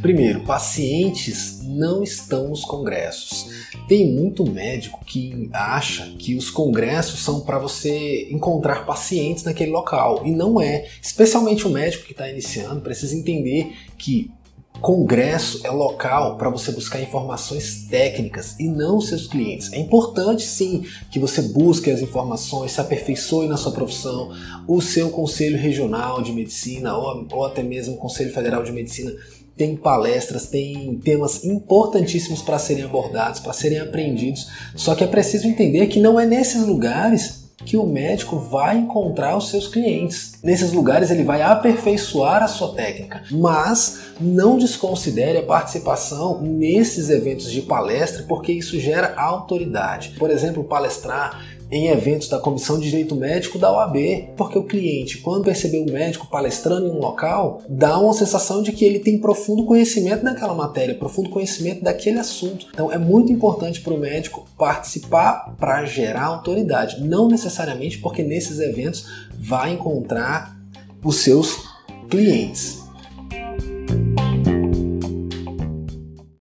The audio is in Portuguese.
Primeiro, pacientes não estão nos congressos. Tem muito médico que acha que os congressos são para você encontrar pacientes naquele local e não é. Especialmente o médico que está iniciando precisa entender que Congresso é local para você buscar informações técnicas e não seus clientes. É importante sim que você busque as informações, se aperfeiçoe na sua profissão. O seu Conselho Regional de Medicina ou, ou até mesmo o Conselho Federal de Medicina tem palestras, tem temas importantíssimos para serem abordados, para serem aprendidos. Só que é preciso entender que não é nesses lugares que o médico vai encontrar os seus clientes. Nesses lugares ele vai aperfeiçoar a sua técnica, mas não desconsidere a participação nesses eventos de palestra, porque isso gera autoridade. Por exemplo, palestrar em eventos da Comissão de Direito Médico da OAB, porque o cliente, quando perceber o médico palestrando em um local, dá uma sensação de que ele tem profundo conhecimento daquela matéria, profundo conhecimento daquele assunto. Então é muito importante para o médico participar para gerar autoridade, não necessariamente porque nesses eventos vai encontrar os seus clientes.